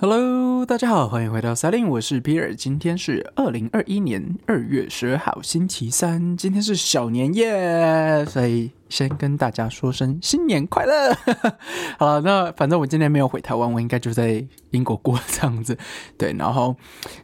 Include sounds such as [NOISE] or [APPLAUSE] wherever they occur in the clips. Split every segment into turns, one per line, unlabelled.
Hello，大家好，欢迎回到赛琳，我是皮尔。今天是二零二一年二月十二号，星期三，今天是小年夜，所以。先跟大家说声新年快乐。[LAUGHS] 好，那反正我今天没有回台湾，我应该就在英国过这样子。对，然后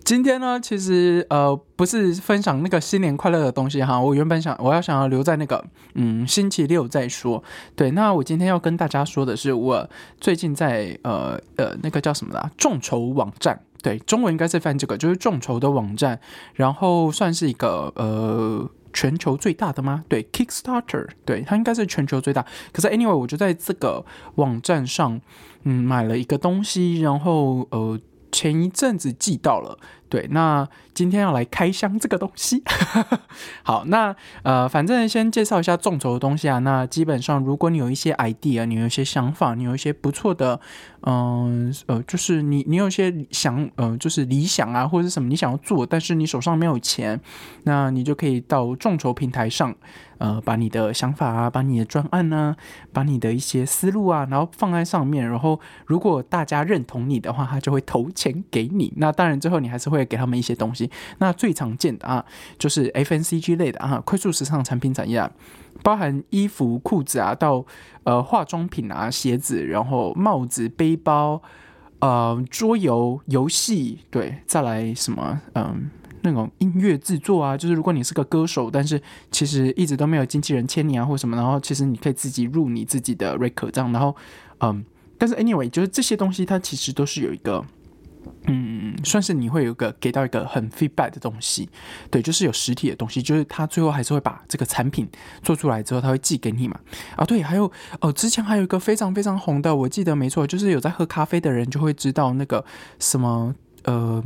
今天呢，其实呃不是分享那个新年快乐的东西哈，我原本想我要想要留在那个嗯星期六再说。对，那我今天要跟大家说的是，我最近在呃呃那个叫什么的众筹网站，对，中文应该是翻这个，就是众筹的网站，然后算是一个呃。全球最大的吗？对，Kickstarter，对，它应该是全球最大。可是 anyway，我就在这个网站上，嗯，买了一个东西，然后呃，前一阵子寄到了。对，那今天要来开箱这个东西。[LAUGHS] 好，那呃，反正先介绍一下众筹的东西啊。那基本上，如果你有一些 idea，你有一些想法，你有一些不错的，嗯呃，就是你你有一些想，呃，就是理想啊，或者是什么你想要做，但是你手上没有钱，那你就可以到众筹平台上。呃，把你的想法啊，把你的专案呢，把你的一些思路啊，然后放在上面，然后如果大家认同你的话，他就会投钱给你。那当然，最后你还是会给他们一些东西。那最常见的啊，就是 FNCG 类的啊，快速时尚产品产业，包含衣服、裤子啊，到呃化妆品啊、鞋子，然后帽子、背包，呃，桌游、游戏，对，再来什么，嗯。那种音乐制作啊，就是如果你是个歌手，但是其实一直都没有经纪人签你啊，或什么，然后其实你可以自己入你自己的 record 这样，然后嗯，但是 anyway，就是这些东西它其实都是有一个，嗯，算是你会有一个给到一个很 feedback 的东西，对，就是有实体的东西，就是他最后还是会把这个产品做出来之后，他会寄给你嘛。啊，对，还有哦，之前还有一个非常非常红的，我记得没错，就是有在喝咖啡的人就会知道那个什么呃。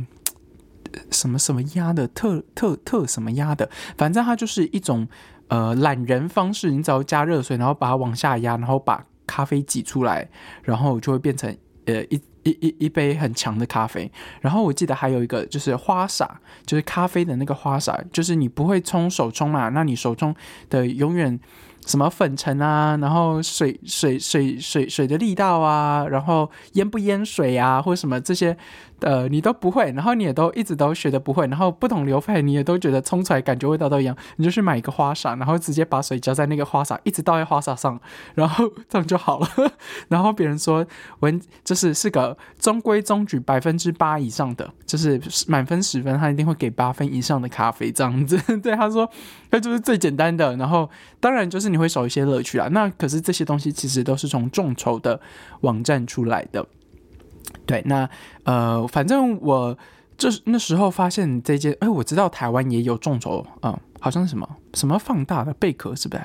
什么什么压的特特特什么压的，反正它就是一种呃懒人方式。你只要加热水，然后把它往下压，然后把咖啡挤出来，然后就会变成呃一一一一杯很强的咖啡。然后我记得还有一个就是花洒，就是咖啡的那个花洒，就是你不会冲手冲嘛，那你手冲的永远。什么粉尘啊，然后水水水水水的力道啊，然后淹不淹水啊，或什么这些，呃，你都不会，然后你也都一直都学的不会，然后不同流派你也都觉得冲出来感觉味道都一样，你就去买一个花洒，然后直接把水浇在那个花洒，一直倒在花洒上，然后这样就好了。[LAUGHS] 然后别人说闻就是是个中规中矩百分之八以上的，就是满分十分他一定会给八分以上的咖啡这样子。对，他说那就是最简单的，然后当然就是你。会少一些乐趣啊。那可是这些东西其实都是从众筹的网站出来的。对，那呃，反正我就是那时候发现这件，哎，我知道台湾也有众筹，嗯，好像是什么什么放大的贝壳，是不是？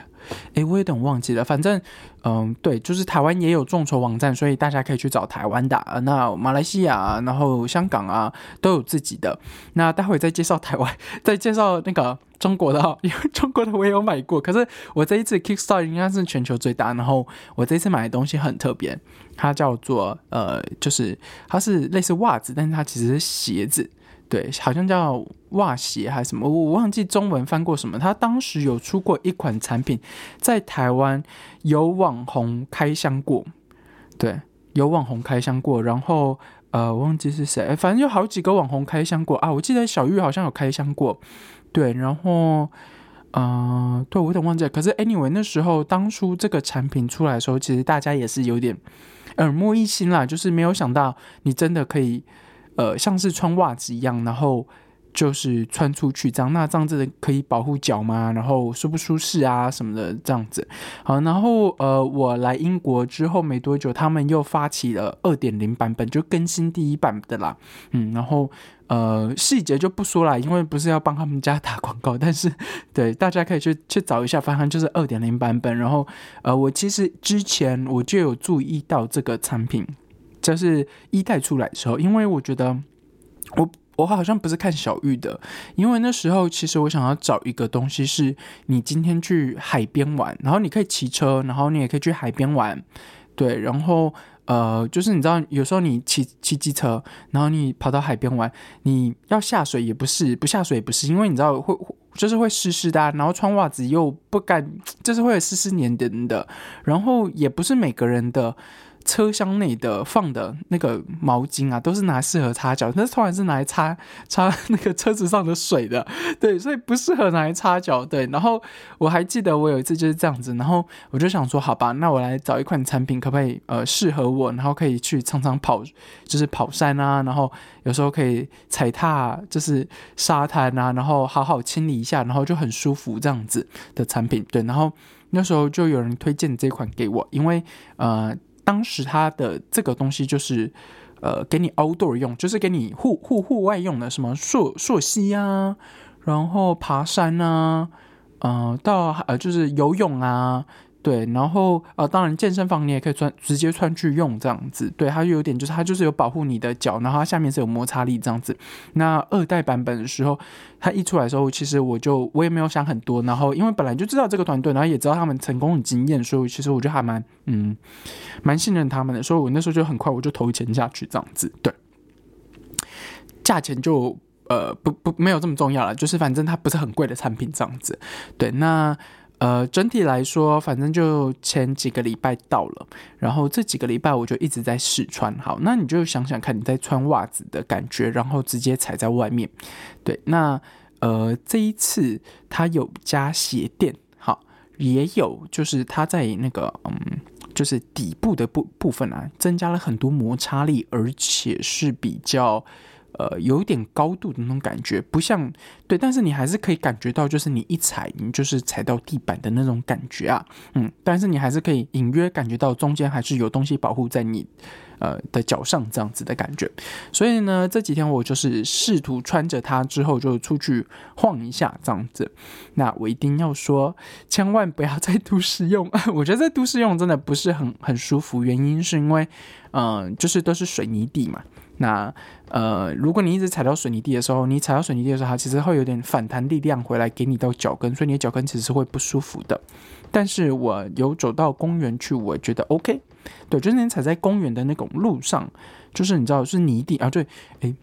哎，我有点忘记了。反正，嗯，对，就是台湾也有众筹网站，所以大家可以去找台湾的。那马来西亚，然后香港啊，都有自己的。那待会再介绍台湾，[LAUGHS] 再介绍那个中国的哈，因 [LAUGHS] 为中国的我也有买过。可是我这一次 Kickstarter 应该是全球最大。然后我这次买的东西很特别，它叫做呃，就是它是类似袜子，但是它其实是鞋子。对，好像叫袜鞋还是什么，我忘记中文翻过什么。他当时有出过一款产品，在台湾有网红开箱过，对，有网红开箱过。然后呃，忘记是谁，反正有好几个网红开箱过啊。我记得小玉好像有开箱过，对。然后呃，对我有点忘记。可是 anyway，那时候当初这个产品出来的时候，其实大家也是有点耳目一新啦，就是没有想到你真的可以。呃，像是穿袜子一样，然后就是穿出去这样，那这样子可以保护脚吗？然后舒不舒适啊什么的这样子。好，然后呃，我来英国之后没多久，他们又发起了二点零版本，就更新第一版的啦。嗯，然后呃，细节就不说了，因为不是要帮他们家打广告，但是对大家可以去去找一下，反正就是二点零版本。然后呃，我其实之前我就有注意到这个产品。就是一代出来的时候，因为我觉得我我好像不是看小玉的，因为那时候其实我想要找一个东西，是你今天去海边玩，然后你可以骑车，然后你也可以去海边玩，对，然后呃，就是你知道有时候你骑骑机车，然后你跑到海边玩，你要下水也不是，不下水也不是，因为你知道会就是会湿湿的，然后穿袜子又不敢，就是会湿湿黏黏的，然后也不是每个人的。车厢内的放的那个毛巾啊，都是拿来适合擦脚，但是突然是拿来擦擦那个车子上的水的，[LAUGHS] 对，所以不适合拿来擦脚。对，然后我还记得我有一次就是这样子，然后我就想说，好吧，那我来找一款产品，可不可以呃适合我，然后可以去常常跑，就是跑山啊，然后有时候可以踩踏，就是沙滩啊，然后好好清理一下，然后就很舒服这样子的产品。对，然后那时候就有人推荐这款给我，因为呃。当时它的这个东西就是，呃，给你 outdoor 用，就是给你户户户外用的，什么溯溯溪啊，然后爬山啊，呃，到呃就是游泳啊。对，然后呃，当然健身房你也可以穿，直接穿去用这样子。对，它就有点就是它就是有保护你的脚，然后它下面是有摩擦力这样子。那二代版本的时候，它一出来的时候，其实我就我也没有想很多，然后因为本来就知道这个团队，然后也知道他们成功的经验，所以其实我就还蛮嗯蛮信任他们的，所以我那时候就很快我就投钱下去这样子。对，价钱就呃不不没有这么重要了，就是反正它不是很贵的产品这样子。对，那。呃，整体来说，反正就前几个礼拜到了，然后这几个礼拜我就一直在试穿。好，那你就想想看，你在穿袜子的感觉，然后直接踩在外面。对，那呃，这一次它有加鞋垫，好，也有就是它在那个嗯，就是底部的部部分啊，增加了很多摩擦力，而且是比较。呃，有一点高度的那种感觉，不像对，但是你还是可以感觉到，就是你一踩，你就是踩到地板的那种感觉啊，嗯，但是你还是可以隐约感觉到中间还是有东西保护在你呃的脚上这样子的感觉。所以呢，这几天我就是试图穿着它之后就出去晃一下这样子。那我一定要说，千万不要在都市用，[LAUGHS] 我觉得在都市用真的不是很很舒服，原因是因为嗯，就是都是水泥地嘛。那呃，如果你一直踩到水泥地的时候，你踩到水泥地的时候，它其实会有点反弹力量回来给你到脚跟，所以你的脚跟其实是会不舒服的。但是我有走到公园去，我觉得 OK。对，就是你踩在公园的那种路上，就是你知道是泥地啊，对，诶。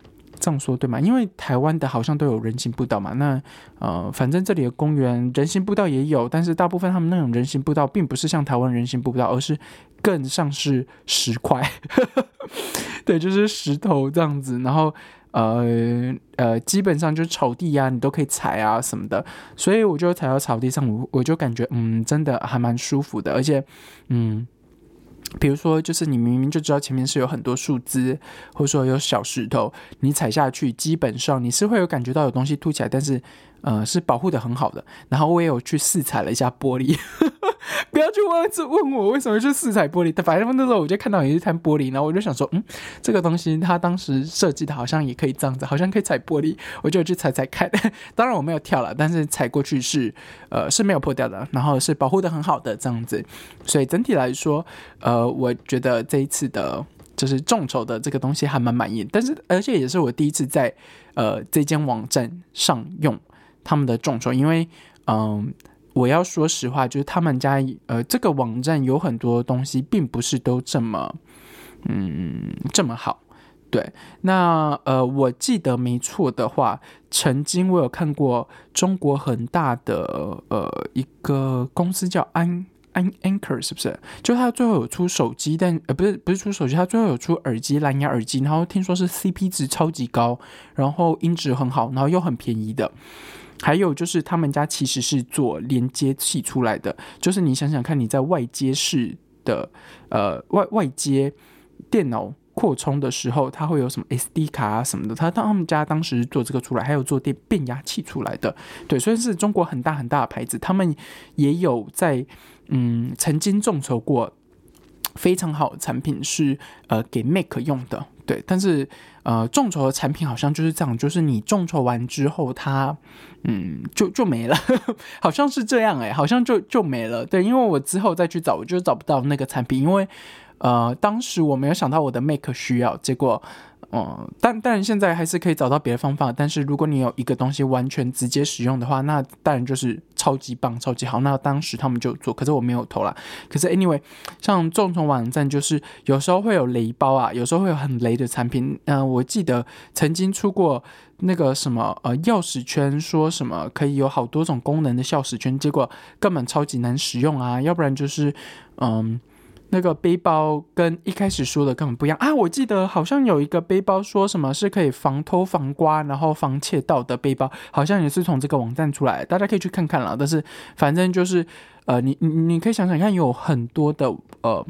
这样说对吗？因为台湾的好像都有人行步道嘛。那呃，反正这里的公园人行步道也有，但是大部分他们那种人行步道并不是像台湾人行步道，而是更像是石块，[LAUGHS] 对，就是石头这样子。然后呃呃，基本上就是草地啊，你都可以踩啊什么的。所以我就踩到草地上，我我就感觉嗯，真的还蛮舒服的，而且嗯。比如说，就是你明明就知道前面是有很多树枝，或者说有小石头，你踩下去，基本上你是会有感觉到有东西凸起来，但是。呃，是保护的很好的。然后我也有去试踩了一下玻璃，[LAUGHS] 不要去问问我为什么是四彩玻璃。反正那时候我就看到有一摊玻璃，然后我就想说，嗯，这个东西它当时设计的好像也可以这样子，好像可以踩玻璃，我就去踩踩看。[LAUGHS] 当然我没有跳了，但是踩过去是呃是没有破掉的，然后是保护的很好的这样子。所以整体来说，呃，我觉得这一次的就是众筹的这个东西还蛮满意。但是而且也是我第一次在呃这间网站上用。他们的众筹，因为嗯，我要说实话，就是他们家呃这个网站有很多东西，并不是都这么嗯这么好。对，那呃我记得没错的话，曾经我有看过中国很大的呃一个公司叫安安 Anchor，是不是？就他最后有出手机，但呃不是不是出手机，他最后有出耳机蓝牙耳机，然后听说是 CP 值超级高，然后音质很好，然后又很便宜的。还有就是，他们家其实是做连接器出来的。就是你想想看，你在外接式的呃外外接电脑扩充的时候，它会有什么 SD 卡啊什么的。他他们家当时做这个出来，还有做电变压器出来的。对，虽然是中国很大很大的牌子，他们也有在嗯曾经众筹过非常好的产品，是呃给 Mac 用的。对，但是呃，众筹的产品好像就是这样，就是你众筹完之后，它嗯就就没了，[LAUGHS] 好像是这样哎，好像就就没了。对，因为我之后再去找，我就找不到那个产品，因为呃，当时我没有想到我的 Make 需要，结果。哦，但当然现在还是可以找到别的方法。但是如果你有一个东西完全直接使用的话，那当然就是超级棒、超级好。那当时他们就做，可是我没有投啦。可是 anyway，像众筹网站就是有时候会有雷包啊，有时候会有很雷的产品。嗯，我记得曾经出过那个什么呃钥匙圈，说什么可以有好多种功能的钥匙圈，结果根本超级难使用啊。要不然就是嗯。那个背包跟一开始说的根本不一样啊！我记得好像有一个背包说什么是可以防偷防刮，然后防窃盗的背包，好像也是从这个网站出来，大家可以去看看了。但是反正就是呃，你你你可以想想看，有很多的呃。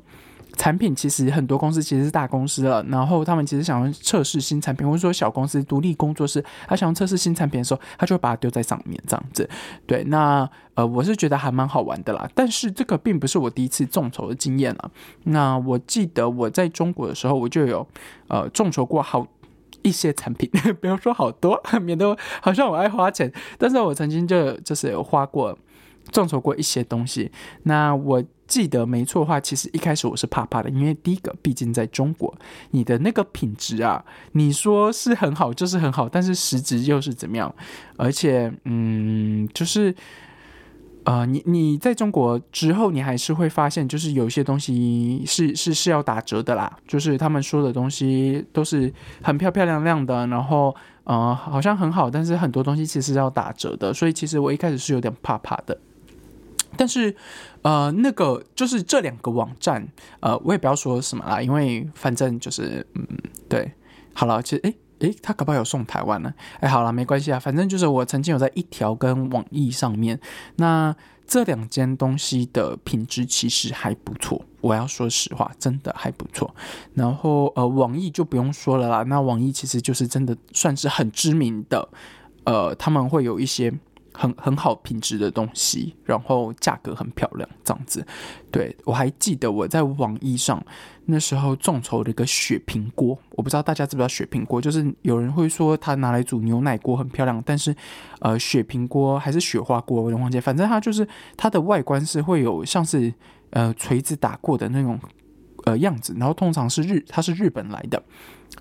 产品其实很多公司其实是大公司了，然后他们其实想要测试新产品，或者说小公司独立工作室，他想要测试新产品的时候，他就会把它丢在上面这样子。对，那呃，我是觉得还蛮好玩的啦。但是这个并不是我第一次众筹的经验了。那我记得我在中国的时候，我就有呃众筹过好一些产品，[LAUGHS] 不要说好多，免得好像我爱花钱。但是我曾经就就是有花过众筹过一些东西。那我。记得没错的话，其实一开始我是怕怕的，因为第一个，毕竟在中国，你的那个品质啊，你说是很好就是很好，但是实质又是怎么样？而且，嗯，就是，呃，你你在中国之后，你还是会发现，就是有些东西是是是要打折的啦，就是他们说的东西都是很漂漂亮亮的，然后，呃，好像很好，但是很多东西其实要打折的，所以其实我一开始是有点怕怕的。但是，呃，那个就是这两个网站，呃，我也不要说什么啦，因为反正就是，嗯，对，好了，其实，诶诶，他搞不好有送台湾呢，哎，好了，没关系啊，反正就是我曾经有在一条跟网易上面，那这两间东西的品质其实还不错，我要说实话，真的还不错。然后，呃，网易就不用说了啦，那网易其实就是真的算是很知名的，呃，他们会有一些。很很好品质的东西，然后价格很漂亮，这样子。对我还记得我在网易上那时候众筹了一个雪平锅，我不知道大家知不知道雪平锅，就是有人会说它拿来煮牛奶锅很漂亮，但是呃雪平锅还是雪花锅，我忘记，反正它就是它的外观是会有像是呃锤子打过的那种呃样子，然后通常是日它是日本来的。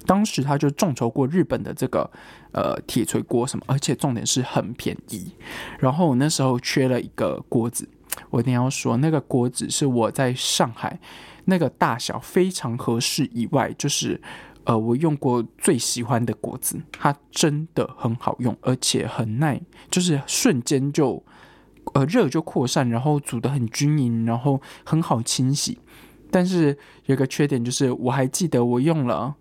当时他就众筹过日本的这个呃铁锤锅什么，而且重点是很便宜。然后我那时候缺了一个锅子，我一定要说那个锅子是我在上海那个大小非常合适以外，就是呃我用过最喜欢的锅子，它真的很好用，而且很耐，就是瞬间就呃热就扩散，然后煮的很均匀，然后很好清洗。但是有个缺点就是，我还记得我用了。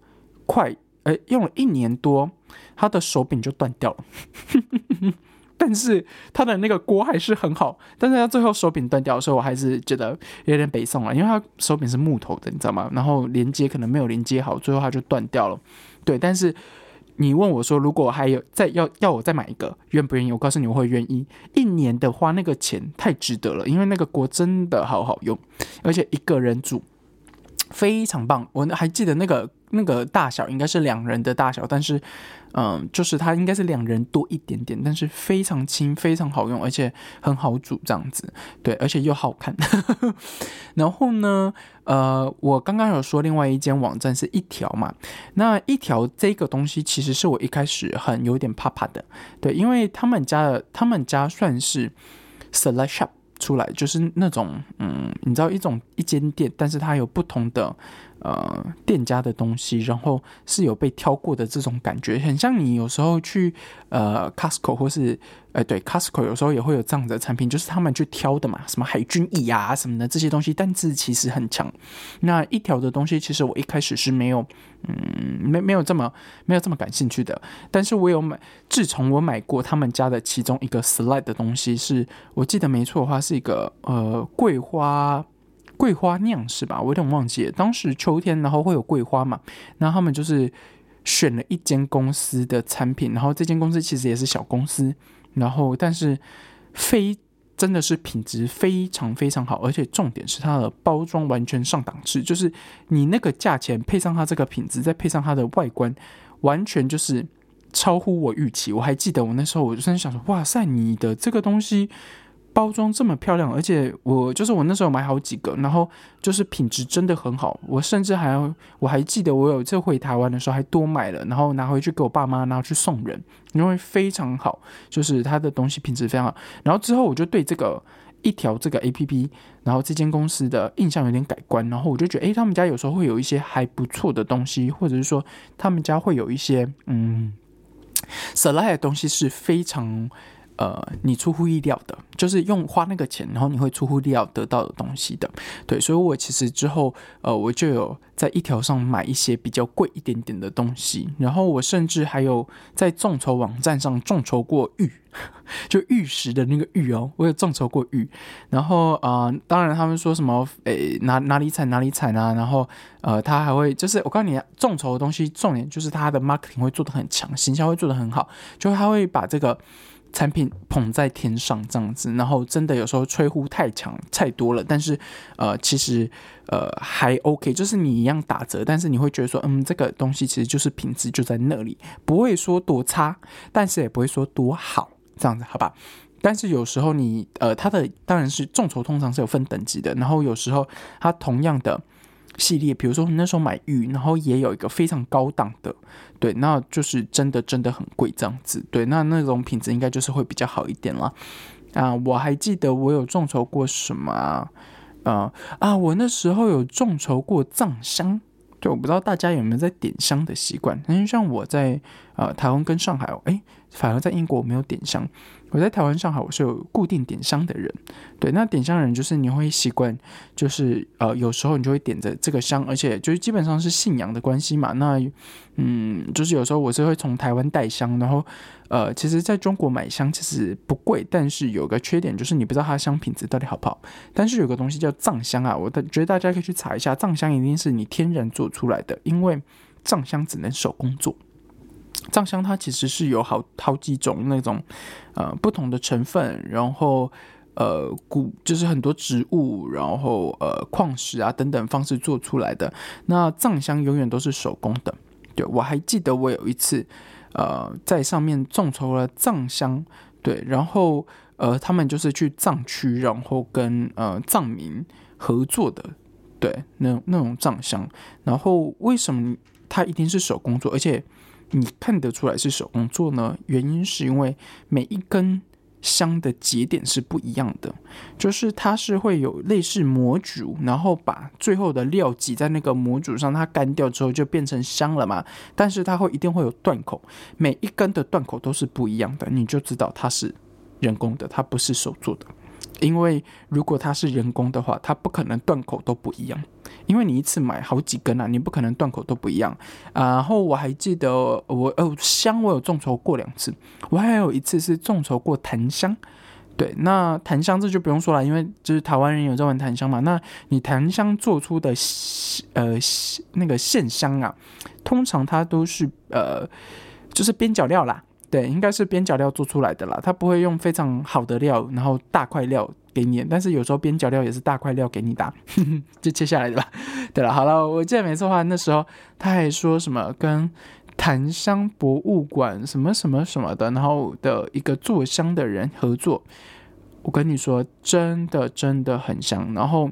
快，哎，用了一年多，他的手柄就断掉了。[LAUGHS] 但是他的那个锅还是很好，但是他最后手柄断掉的时候，我还是觉得有点北宋了，因为他手柄是木头的，你知道吗？然后连接可能没有连接好，最后他就断掉了。对，但是你问我说，如果还有再要要我再买一个，愿不愿意？我告诉你，我会愿意。一年的花那个钱太值得了，因为那个锅真的好好用，而且一个人煮非常棒。我还记得那个。那个大小应该是两人的大小，但是，嗯，就是它应该是两人多一点点，但是非常轻，非常好用，而且很好煮，这样子，对，而且又好看。[LAUGHS] 然后呢，呃，我刚刚有说另外一间网站是一条嘛，那一条这个东西其实是我一开始很有点怕怕的，对，因为他们家的他们家算是 select shop 出来，就是那种，嗯，你知道一种一间店，但是它有不同的。呃，店家的东西，然后是有被挑过的这种感觉，很像你有时候去呃 Costco 或是呃对 Costco 有时候也会有这样的产品，就是他们去挑的嘛，什么海军椅啊什么的这些东西，但是其实很强。那一条的东西，其实我一开始是没有，嗯，没没有这么没有这么感兴趣的，但是我有买，自从我买过他们家的其中一个 slide 的东西，是我记得没错的话，是一个呃桂花。桂花酿是吧？我有点忘记了。当时秋天，然后会有桂花嘛？然后他们就是选了一间公司的产品，然后这间公司其实也是小公司，然后但是非真的是品质非常非常好，而且重点是它的包装完全上档次，就是你那个价钱配上它这个品质，再配上它的外观，完全就是超乎我预期。我还记得我那时候我就在想说，哇塞，你的这个东西。包装这么漂亮，而且我就是我那时候买好几个，然后就是品质真的很好。我甚至还，我还记得我有一次回台湾的时候还多买了，然后拿回去给我爸妈，然后去送人，因为非常好，就是它的东西品质非常好。然后之后我就对这个一条这个 A P P，然后这间公司的印象有点改观，然后我就觉得，诶，他们家有时候会有一些还不错的东西，或者是说他们家会有一些嗯，s l i 的东西是非常。呃，你出乎意料的，就是用花那个钱，然后你会出乎意料得到的东西的，对，所以我其实之后，呃，我就有在一条上买一些比较贵一点点的东西，然后我甚至还有在众筹网站上众筹过玉，[LAUGHS] 就玉石的那个玉哦，我有众筹过玉，然后啊，当然他们说什么，诶，哪哪里产哪里产啊，然后呃，他还会就是我告诉你，众筹的东西重点就是他的 marketing 会做的很强，行销会做的很好，就他会把这个。产品捧在天上这样子，然后真的有时候吹呼太强太多了，但是呃，其实呃还 OK，就是你一样打折，但是你会觉得说，嗯，这个东西其实就是品质就在那里，不会说多差，但是也不会说多好，这样子好吧？但是有时候你呃，它的当然是众筹通常是有分等级的，然后有时候它同样的。系列，比如说你那时候买玉，然后也有一个非常高档的，对，那就是真的真的很贵这样子，对，那那种品质应该就是会比较好一点了。啊，我还记得我有众筹过什么啊？啊啊，我那时候有众筹过藏香，对，我不知道大家有没有在点香的习惯，因为像我在呃台湾跟上海，哎，反而在英国没有点香。我在台湾、上海，我是有固定点香的人。对，那点香人就是你会习惯，就是呃，有时候你就会点着这个香，而且就是基本上是信仰的关系嘛。那嗯，就是有时候我是会从台湾带香，然后呃，其实在中国买香其实不贵，但是有个缺点就是你不知道它的香品质到底好不好。但是有个东西叫藏香啊，我觉得大家可以去查一下，藏香一定是你天然做出来的，因为藏香只能手工做。藏香它其实是有好好几种那种，呃，不同的成分，然后呃，古就是很多植物，然后呃，矿石啊等等方式做出来的。那藏香永远都是手工的。对我还记得我有一次，呃，在上面众筹了藏香，对，然后呃，他们就是去藏区，然后跟呃藏民合作的，对，那那种藏香。然后为什么它一定是手工做，而且？你看得出来是手工做呢？原因是因为每一根香的节点是不一样的，就是它是会有类似模组，然后把最后的料挤在那个模组上，它干掉之后就变成香了嘛。但是它会一定会有断口，每一根的断口都是不一样的，你就知道它是人工的，它不是手做的。因为如果它是人工的话，它不可能断口都不一样。因为你一次买好几根啊，你不可能断口都不一样啊。然后我还记得我哦香我有众筹过两次，我还有一次是众筹过檀香。对，那檀香这就不用说了，因为就是台湾人有在玩檀香嘛。那你檀香做出的呃那个线香啊，通常它都是呃就是边角料啦。对，应该是边角料做出来的啦，它不会用非常好的料，然后大块料给你。但是有时候边角料也是大块料给你打，[LAUGHS] 就切下来的吧。对了，好了，我记得没错的话，那时候他还说什么跟檀香博物馆什么什么什么的，然后的一个做香的人合作。我跟你说，真的真的很香。然后，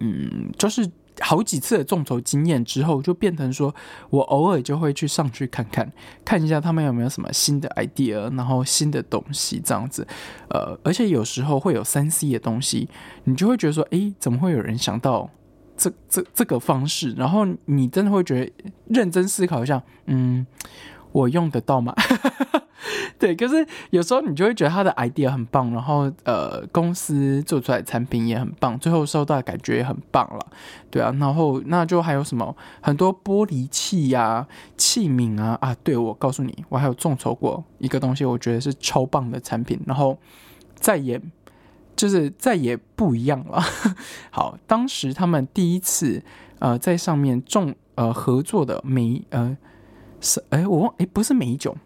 嗯，就是。好几次的众筹经验之后，就变成说我偶尔就会去上去看看，看一下他们有没有什么新的 idea，然后新的东西这样子。呃，而且有时候会有三 C 的东西，你就会觉得说，诶，怎么会有人想到这这这个方式？然后你真的会觉得认真思考一下，嗯，我用得到吗？[LAUGHS] 对，可是有时候你就会觉得他的 idea 很棒，然后呃，公司做出来的产品也很棒，最后收到的感觉也很棒了，对啊，然后那就还有什么很多玻璃器呀、器皿啊啊，对我告诉你，我还有众筹过一个东西，我觉得是超棒的产品，然后再也就是再也不一样了。[LAUGHS] 好，当时他们第一次呃在上面众呃合作的美呃是哎我忘哎不是美酒。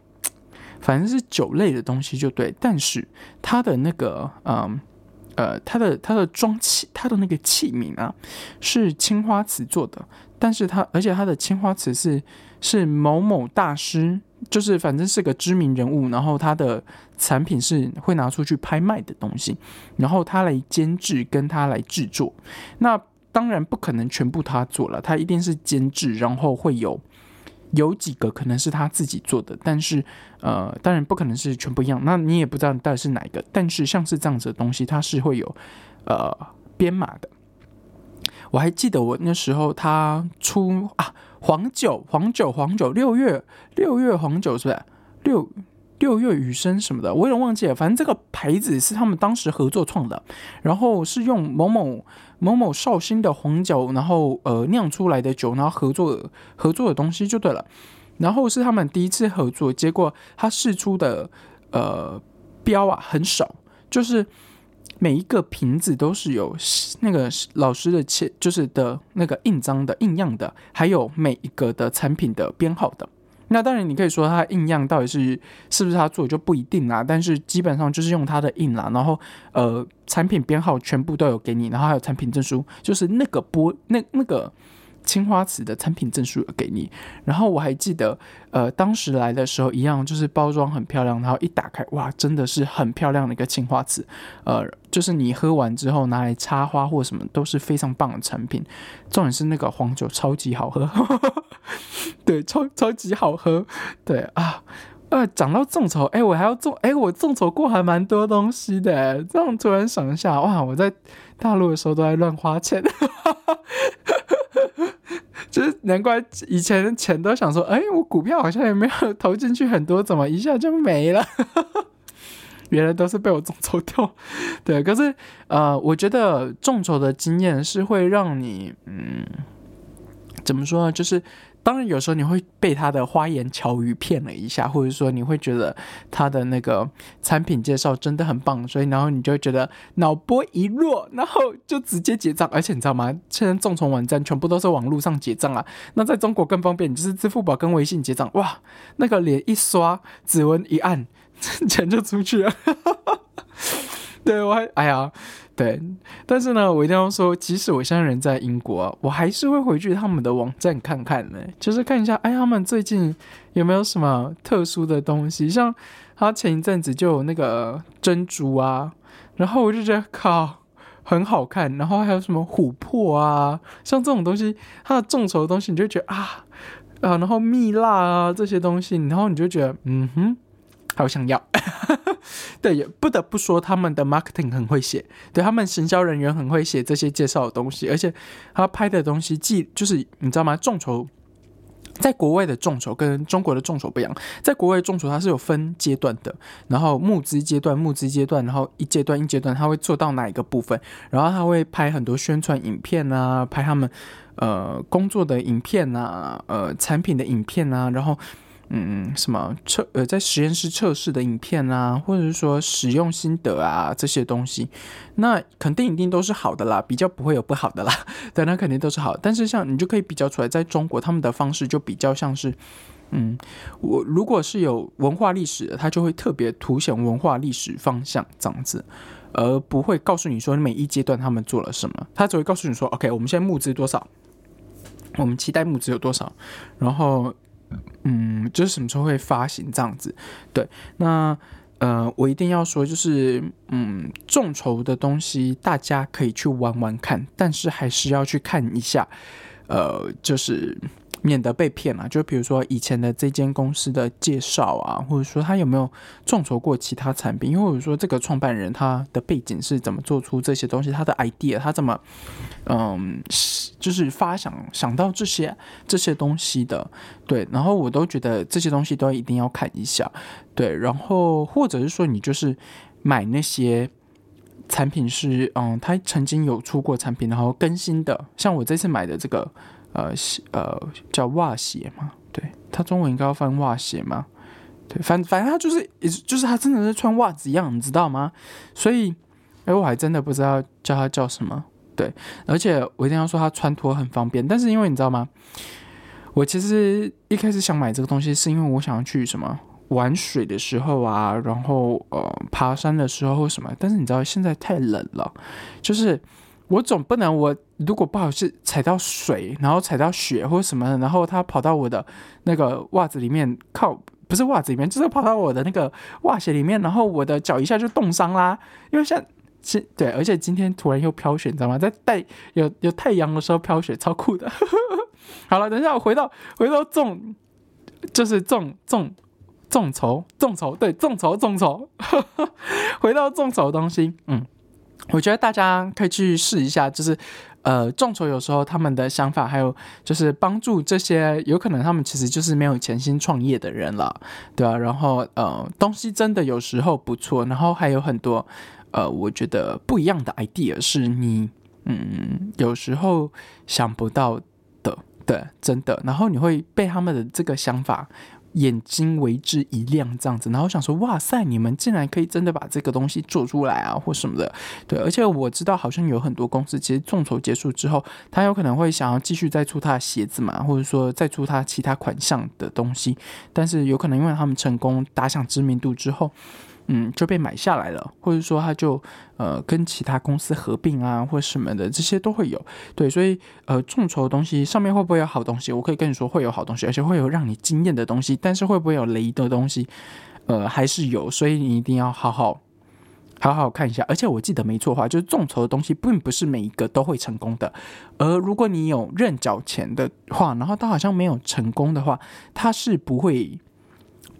反正是酒类的东西就对，但是它的那个，嗯，呃，它的它的装器，它的那个器皿啊，是青花瓷做的，但是它而且它的青花瓷是是某某大师，就是反正是个知名人物，然后他的产品是会拿出去拍卖的东西，然后他来监制跟他来制作，那当然不可能全部他做了，他一定是监制，然后会有。有几个可能是他自己做的，但是呃，当然不可能是全部一样。那你也不知道到底是哪一个。但是像是这样子的东西，它是会有呃编码的。我还记得我那时候他出啊黄酒，黄酒，黄酒，六月六月黄酒是不是？六六月雨声什么的，我有点忘记了。反正这个牌子是他们当时合作创的，然后是用某某某某绍兴的黄酒，然后呃酿出来的酒，然后合作合作的东西就对了。然后是他们第一次合作，结果他试出的呃标啊很少，就是每一个瓶子都是有那个老师的签，就是的那个印章的印样的，还有每一个的产品的编号的。那当然，你可以说它印样到底是是不是他做就不一定啦，但是基本上就是用它的印啦，然后呃产品编号全部都有给你，然后还有产品证书，就是那个玻那那个。青花瓷的产品证书给你，然后我还记得，呃，当时来的时候一样，就是包装很漂亮，然后一打开，哇，真的是很漂亮的一个青花瓷，呃，就是你喝完之后拿来插花或什么都是非常棒的产品。重点是那个黄酒超级好喝，[LAUGHS] 对，超超级好喝，对啊，呃，讲到众筹，哎，我还要众，哎，我众筹过还蛮多东西的，这样突然想一下，哇，我在大陆的时候都在乱花钱。就是难怪以前的钱都想说，哎，我股票好像也没有投进去很多，怎么一下就没了？[LAUGHS] 原来都是被我众筹掉。对，可是呃，我觉得众筹的经验是会让你，嗯，怎么说呢？就是。当然，有时候你会被他的花言巧语骗了一下，或者说你会觉得他的那个产品介绍真的很棒，所以然后你就会觉得脑波一弱，然后就直接结账。而且你知道吗？现在众筹网站全部都是网络上结账啊。那在中国更方便，你就是支付宝跟微信结账，哇，那个脸一刷，指纹一按，[LAUGHS] 钱就出去了。对我还哎呀。对，但是呢，我一定要说，即使我现在人在英国，我还是会回去他们的网站看看呢，就是看一下，哎，他们最近有没有什么特殊的东西？像他前一阵子就有那个珍珠啊，然后我就觉得靠，很好看。然后还有什么琥珀啊，像这种东西，它的众筹的东西，你就觉得啊啊，然后蜜蜡啊这些东西，然后你就觉得，嗯哼。好想要，[LAUGHS] 对，也不得不说他们的 marketing 很会写，对他们行销人员很会写这些介绍的东西，而且他拍的东西既就是你知道吗？众筹在国外的众筹跟中国的众筹不一样，在国外众筹它是有分阶段的，然后募资阶段、募资阶段，然后一阶段一阶段他会做到哪一个部分，然后他会拍很多宣传影片啊，拍他们呃工作的影片啊，呃产品的影片啊，然后。嗯，什么测呃，在实验室测试的影片啊，或者是说使用心得啊这些东西，那肯定一定都是好的啦，比较不会有不好的啦，对，那肯定都是好。但是像你就可以比较出来，在中国他们的方式就比较像是，嗯，我如果是有文化历史的，他就会特别凸显文化历史方向这样子，而不会告诉你说每一阶段他们做了什么，他只会告诉你说，OK，我们现在募资多少，我们期待募资有多少，然后。嗯，就是什么时候会发行这样子？对，那呃，我一定要说，就是嗯，众筹的东西大家可以去玩玩看，但是还是要去看一下，呃，就是。免得被骗嘛，就比如说以前的这间公司的介绍啊，或者说他有没有众筹过其他产品，因为或者说这个创办人他的背景是怎么做出这些东西，他的 idea 他怎么嗯，就是发想想到这些这些东西的，对，然后我都觉得这些东西都一定要看一下，对，然后或者是说你就是买那些产品是嗯，他曾经有出过产品然后更新的，像我这次买的这个。呃，鞋呃叫袜鞋嘛，对，它中文应该要翻袜鞋嘛，对，反反正它就是，也就是它真的是穿袜子一样，你知道吗？所以，哎，我还真的不知道叫它叫什么，对，而且我一定要说它穿脱很方便，但是因为你知道吗？我其实一开始想买这个东西，是因为我想要去什么玩水的时候啊，然后呃爬山的时候或什么，但是你知道现在太冷了，就是。我总不能，我如果不好是踩到水，然后踩到雪或者什么，然后它跑到我的那个袜子里面，靠，不是袜子里面，就是跑到我的那个袜鞋里面，然后我的脚一下就冻伤啦。因为像，今对，而且今天突然又飘雪，你知道吗？在带有有太阳的时候飘雪，超酷的。好了，等一下我回到回到众，就是众众众筹众筹，对，众筹众筹，回到众筹东西，嗯。我觉得大家可以去试一下，就是，呃，众筹有时候他们的想法，还有就是帮助这些有可能他们其实就是没有潜心创业的人了，对啊，然后呃，东西真的有时候不错，然后还有很多呃，我觉得不一样的 idea 是你嗯有时候想不到的，对，真的，然后你会被他们的这个想法。眼睛为之一亮，这样子，然后想说，哇塞，你们竟然可以真的把这个东西做出来啊，或什么的，对，而且我知道好像有很多公司，其实众筹结束之后，他有可能会想要继续再出他的鞋子嘛，或者说再出他其他款项的东西，但是有可能因为他们成功打响知名度之后。嗯，就被买下来了，或者说他就呃跟其他公司合并啊，或什么的，这些都会有。对，所以呃众筹的东西上面会不会有好东西？我可以跟你说会有好东西，而且会有让你惊艳的东西。但是会不会有雷的东西？呃，还是有，所以你一定要好好好好看一下。而且我记得没错的话，就是众筹的东西并不是每一个都会成功的。而如果你有认缴钱的话，然后他好像没有成功的话，他是不会。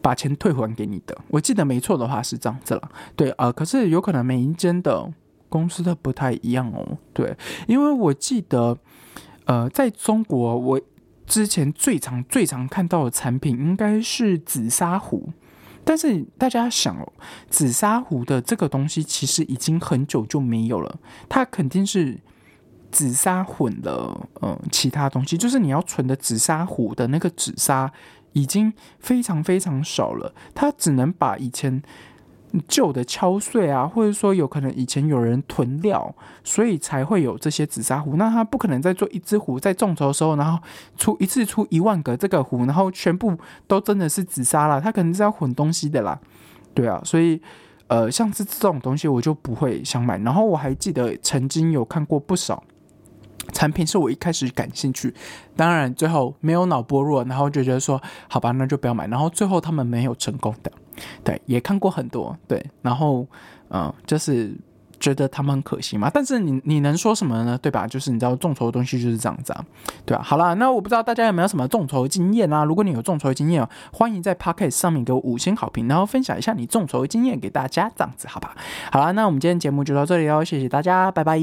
把钱退还给你的，我记得没错的话是这样子了。对啊，可是有可能每一间的公司都不太一样哦。对，因为我记得，呃，在中国，我之前最常最常看到的产品应该是紫砂壶，但是大家想哦，紫砂壶的这个东西其实已经很久就没有了，它肯定是紫砂混了呃其他东西，就是你要存的紫砂壶的那个紫砂。已经非常非常少了，它只能把以前旧的敲碎啊，或者说有可能以前有人囤料，所以才会有这些紫砂壶。那它不可能在做一只壶在众筹的时候，然后出一次出一万个这个壶，然后全部都真的是紫砂了。它可能是要混东西的啦，对啊，所以呃，像是这种东西我就不会想买。然后我还记得曾经有看过不少。产品是我一开始感兴趣，当然最后没有脑波弱，然后就觉得说好吧，那就不要买。然后最后他们没有成功的，对，也看过很多，对，然后嗯，就是觉得他们很可惜嘛。但是你你能说什么呢？对吧？就是你知道众筹的东西就是这样子啊，对吧？好了，那我不知道大家有没有什么众筹经验啊？如果你有众筹经验，欢迎在 Podcast 上面给我五星好评，然后分享一下你众筹经验给大家，这样子好吧？好了，那我们今天节目就到这里哦，谢谢大家，拜拜。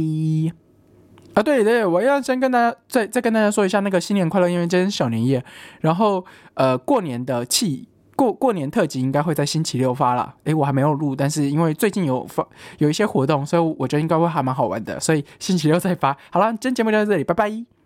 啊，对对，我要先跟大家再再跟大家说一下那个新年快乐，因为今天小年夜，然后呃过年的气过过年特辑应该会在星期六发了，诶，我还没有录，但是因为最近有发有一些活动，所以我觉得应该会还蛮好玩的，所以星期六再发。好了，今天节目就到这里，拜拜。